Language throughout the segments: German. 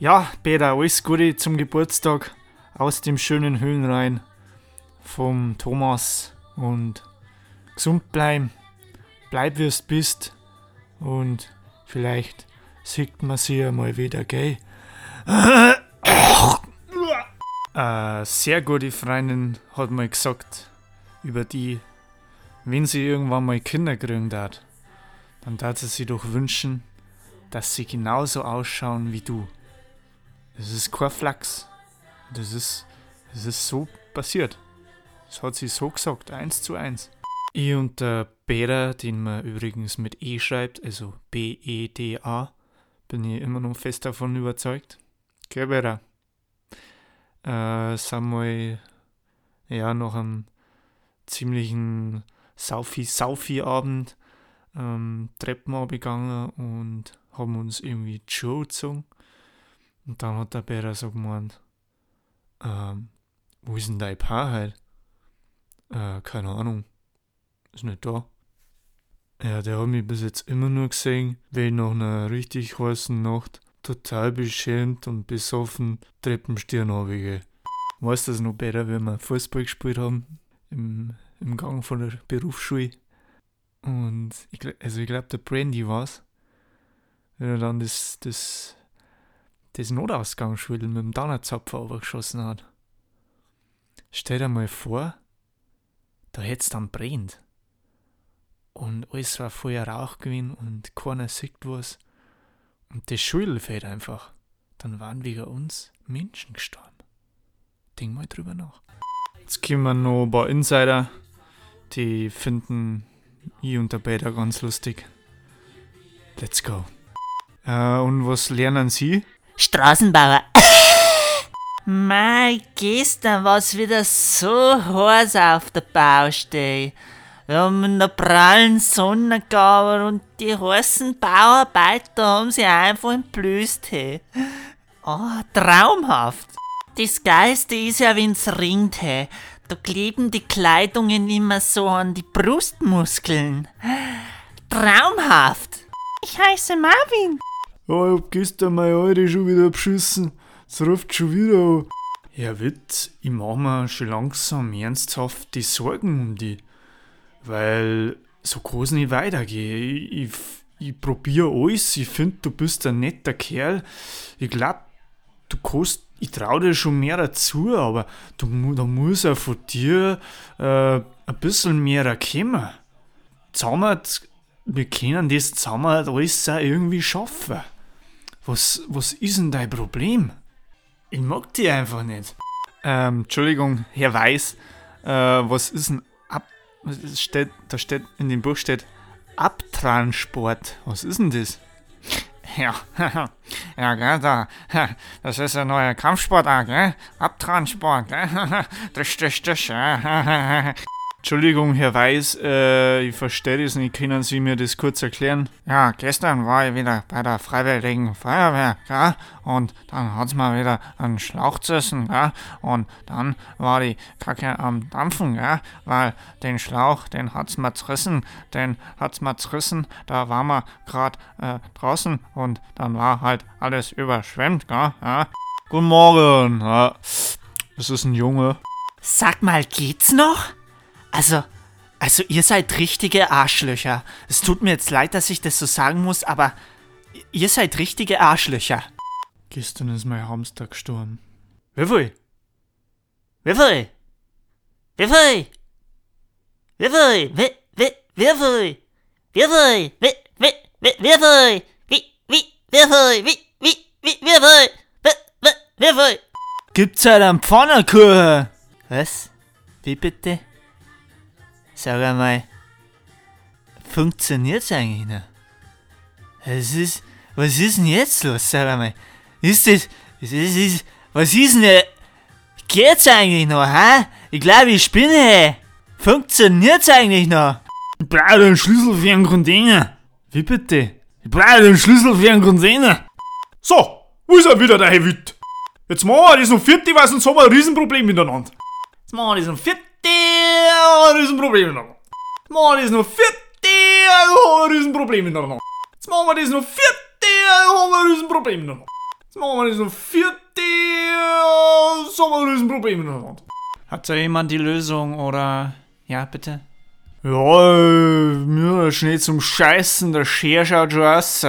Ja, Peter, alles Gute zum Geburtstag aus dem schönen Höhlenrhein vom Thomas und gesund bleiben, bleib wie es bist und vielleicht sieht man sie ja mal wieder, gell? Eine sehr gute Freundin hat mal gesagt, über die, wenn sie irgendwann mal Kinder kriegen darf, dann darf sie sich doch wünschen, dass sie genauso ausschauen wie du. Das ist kein Flachs. Das ist, das ist so passiert. Das hat sie so gesagt, eins zu eins. Ich und der Beda, den man übrigens mit E schreibt, also B-E-D-A, bin ich immer noch fest davon überzeugt. Gell, Beda? Äh, sind mal, ja, nach einem ziemlichen Saufi-Saufi-Abend ähm, Treppen abgegangen und haben uns irgendwie Joe gezogen. Und dann hat der Bärer so gemeint, ähm, wo ist denn dein Paar halt? Äh, keine Ahnung. Ist nicht da. Ja, der hat mich bis jetzt immer nur gesehen, wenn nach einer richtig heißen Nacht total beschämt und besoffen Treppenstirn runtergehe. Weißt du das noch besser, wenn wir Fußball gespielt haben? Im, im Gang von der Berufsschule. Und ich, also ich glaube, der Brandy war's. Wenn er dann das, das das Notausgangsschwindel mit dem Donnerzapfer geschossen hat. Stell dir mal vor, da hätt's dann brennt. Und alles war voller Rauch gewesen und keiner sieht was. Und das Schwindel fällt einfach. Dann waren wegen uns Menschen gestorben. Denk mal drüber nach. Jetzt kommen noch ein paar Insider, die finden ich und der Peter ganz lustig. Let's go. Äh, und was lernen Sie? Straßenbauer. Mei, gestern war's wieder so heiß auf der Baustelle. Wir haben in der prallen Sonne gearbeitet und die heißen Bauarbeiter haben sie einfach entblößt. He. Oh, traumhaft. Das Geiste ist ja, wenn's ringt. He. Da kleben die Kleidungen immer so an die Brustmuskeln. Traumhaft. Ich heiße Marvin. Ja, ich hab gestern meine Alte schon wieder beschissen. Es ruft schon wieder an. Ja, Witt, ich mach mir schon langsam ernsthaft die Sorgen um die. Weil so kann's nicht weitergehen. Ich, ich, ich probier alles. Ich find, du bist ein netter Kerl. Ich glaub, du kannst, ich trau dir schon mehr dazu, aber du, da muss auch von dir äh, ein bisschen mehr kommen. Zusammen, wir können das zusammen alles auch irgendwie schaffen. Was, was ist denn dein Problem? Ich mag die einfach nicht. Ähm, Entschuldigung, Herr Weiß, äh, was ist ein Ab... Steht, da steht, in dem Buch steht Abtransport. Was ist denn das? Ja, ja, gell, da, das ist ein neuer Kampfsport, auch, gell? Abtransport, gell? Das, das, ja. Entschuldigung, Herr Weiß, äh, ich verstehe das nicht. Können Sie mir das kurz erklären? Ja, gestern war ich wieder bei der Freiwilligen Feuerwehr, gell? Und dann hat's mal wieder einen Schlauch zerrissen, gell? Und dann war die Kacke am Dampfen, gell? Weil den Schlauch, den hat's mal zerrissen, den hat's mal zerrissen. Da waren wir grad äh, draußen und dann war halt alles überschwemmt, gell? Ja? Guten Morgen. Ja, das ist ein Junge. Sag mal, geht's noch? Also, also ihr seid richtige Arschlöcher. Es tut mir jetzt leid, dass ich das so sagen muss, aber ihr seid richtige Arschlöcher. Gestern ist mein Hamster gestorben. Wie viel? Wie, wie, wie, wie viel? Wie, wie, wie viel? Wie, wie, wie, wie viel? Wie, wie, wie viel? Gibt's halt einen Pfannkuchen? Was? Wie bitte? Sag einmal, funktioniert's eigentlich noch? Was ist, was ist denn jetzt los? Sag einmal, ist das, ist, ist, was ist denn, geht's eigentlich noch, hä? Ich glaube, ich spinne. Funktioniert's eigentlich noch? Ich brauche den Schlüssel für einen Container. Wie bitte? Ich brauche den Schlüssel für einen Container. So, wo ist er wieder, der Herr Witt? Jetzt machen wir das noch vierte, weil sonst haben wir ein Riesenproblem miteinander. Jetzt machen wir das um vierte. Ein Riesenproblem miteinander. Jetzt machen wir das noch vierte, also haben wir ein Riesenproblem miteinander. Jetzt machen wir das noch vierte, also haben wir ein Riesenproblem miteinander. Jetzt machen wir das noch haben wir ein Riesenproblem miteinander. Hat da jemand die Lösung oder... Ja, bitte? Ja, äh, mir schnell zum Scheißen, der Scher schaut schon aus.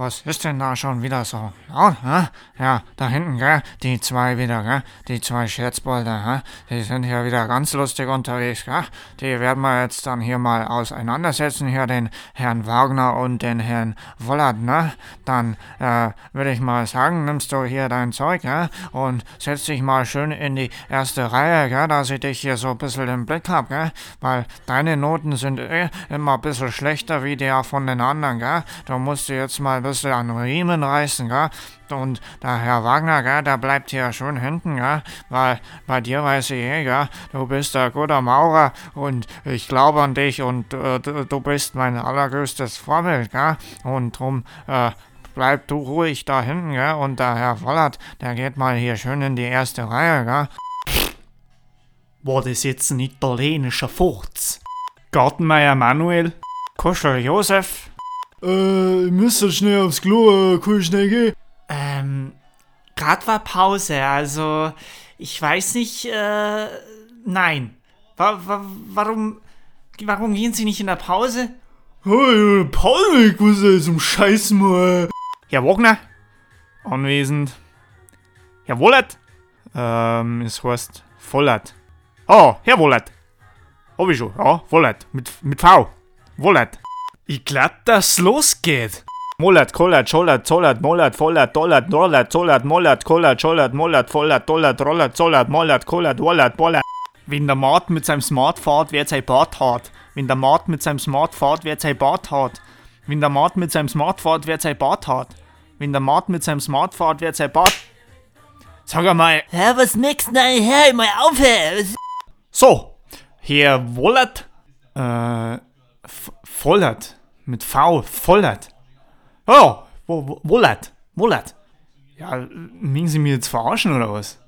Was ist denn da schon wieder so laut, hä? Ja, da hinten, gell? Die zwei wieder, gell? Die zwei Scherzbolder, hä? Die sind hier wieder ganz lustig unterwegs, gell? Die werden wir jetzt dann hier mal auseinandersetzen, hier den Herrn Wagner und den Herrn Wollert, ne? Dann, äh, würde ich mal sagen, nimmst du hier dein Zeug, gell? Und setz dich mal schön in die erste Reihe, gell? Dass ich dich hier so ein bisschen im Blick hab, gell? Weil deine Noten sind eh immer ein bisschen schlechter wie die von den anderen, gell? Du musst dir jetzt mal ein bisschen an Riemen reißen, gell? Und der Herr Wagner, gell, der bleibt hier schön hinten, gell? Weil bei dir weiß ich eh, gell? Du bist ein guter Maurer und ich glaube an dich und äh, du, du bist mein allergrößtes Vorbild, gell? Und drum, äh, bleib du ruhig da hinten, gell? Und der Herr Wollert, der geht mal hier schön in die erste Reihe, gell? War das jetzt ein italienischer Furz? Gartenmeier Manuel. Kuschel Josef, Äh, ich muss jetzt schnell aufs Klo, äh, kann ich schnell gehen? Ähm, grad war Pause, also ich weiß nicht, äh, nein. Wa wa warum, warum gehen Sie nicht in der Pause? Hey, Paul, ich muss jetzt zum Scheißen mal. Herr Wagner, Anwesend. Herr Wollert? Ähm, es heißt Vollert. Oh, Herr Wollert. Hab ich schon, ja, Wollert. Mit, mit V. Wollert. Ich glaub, dass losgeht. Mollert, Kollert, Schollert, Zollert, Mollert, Vollert, Dollert, Dollert, Zollert, Mollert, Kollert, Schollert, Mollert, Vollert, Dollert, Rollert, Zollert, Mollert, Kollert, Wollert, Bollert. Wenn der Mart mit seinem Smart fährt, wer sein Bart hat. Wenn der Mart mit seinem Smart fährt, wer sein Bart hat. Wenn der Mart mit seinem Smart fährt, wer sein Bart hat. Wenn der Mart mit seinem Smart fährt, wer sein Bart. Sag einmal, Hä, was nix? Nein, hör mal auf, so, Herr Wollert, äh, Vollert, mit V, Vollert. Oh, wo, wo, Wollert, Wollert. Ja, mögen Sie mich jetzt verarschen oder was?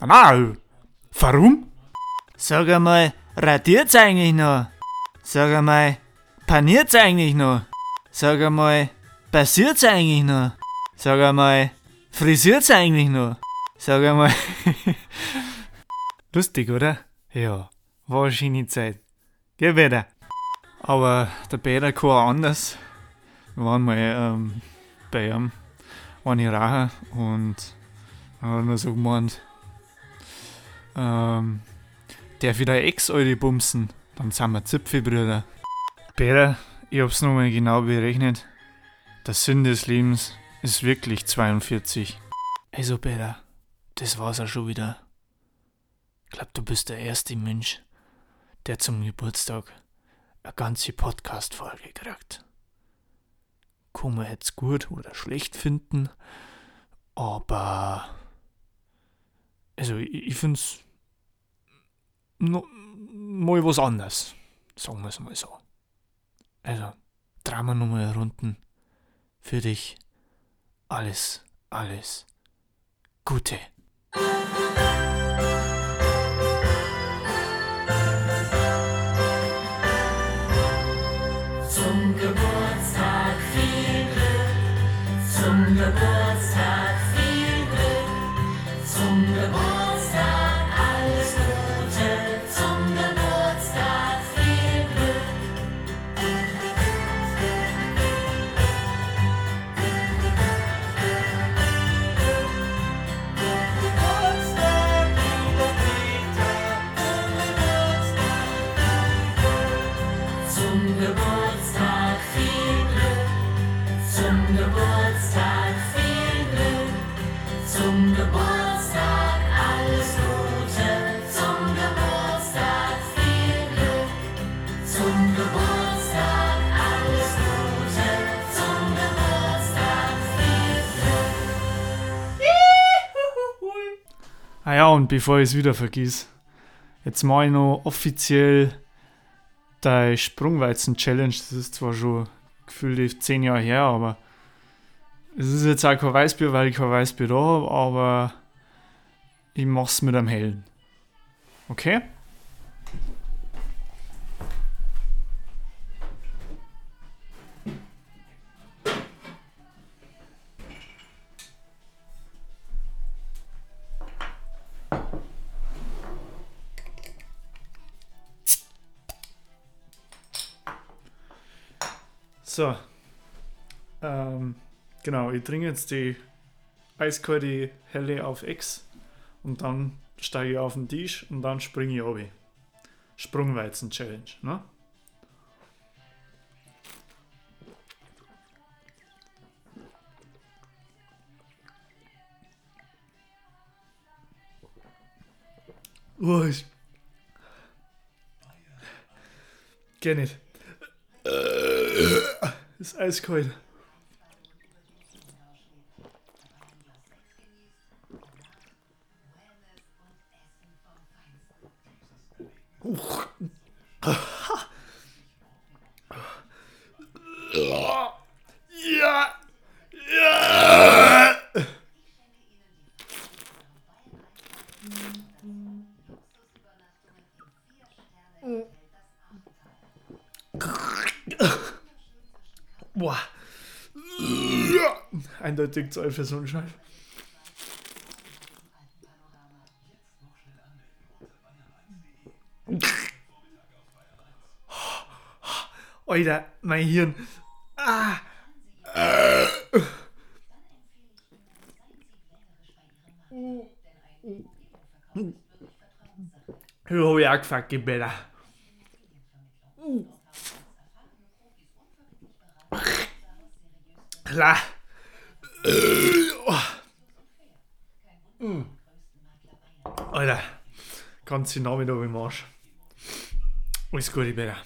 Na, warum? Sag einmal, radiert's eigentlich noch? Sag einmal, paniert's eigentlich noch? Sag einmal, passiert's eigentlich noch? Sag einmal, frisiert's eigentlich noch? Sag einmal, Lustig, oder? Ja, war eine schöne Zeit. Geh wieder. Aber der Peter kann anders. Wir waren mal ähm, bei ihm, eine Rache und er hat mir so gemeint, ähm, darf ich deine Ex alte bumsen? Dann sind wir Zipfelbrüder. Peter, ich hab's nochmal genau berechnet. Der Sinn des Lebens ist wirklich 42. Also Peter, das war's auch schon wieder. Ich glaube, du bist der erste Mensch, der zum Geburtstag eine ganze Podcast-Folge kriegt. Kann man jetzt gut oder schlecht finden, aber. Also, ich, ich find's. No, mal was anderes. Sagen wir es mal so. Also, wir nochmal Runden. Für dich. Alles, alles Gute. Und bevor ich es wieder vergiss, jetzt mache ich noch offiziell die Sprungweizen-Challenge. Das ist zwar schon gefühlt zehn Jahre her, aber es ist jetzt auch kein Weißbier, weil ich kein Weißbier da habe, aber ich mach's mit einem hellen. Okay? So. Ähm, genau, ich trinke jetzt die eiskalte Helle auf X und dann steige ich auf den Tisch und dann springe ich runter. Sprungweizen-Challenge, ne? Oh, ich. Geh nicht. Ist eiskalt. Ja! Ja! Boah. Eindeutig Zoll für so einen Scheiß. Alter, mein Hirn. Ah. Ich auch gefuckt, Gebäller. Klar. Alter, ganz Namen da im Arsch. Alles Gute, Bella.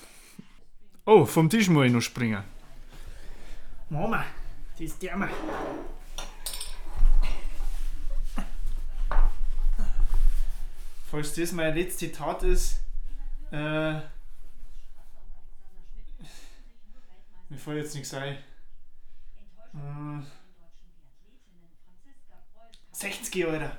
Oh, vom Tisch muss ich noch springen. Mama, das ist der mal. Falls das meine letzte Tat ist, äh, mir fällt jetzt nichts ein. Äh, 60, Alter.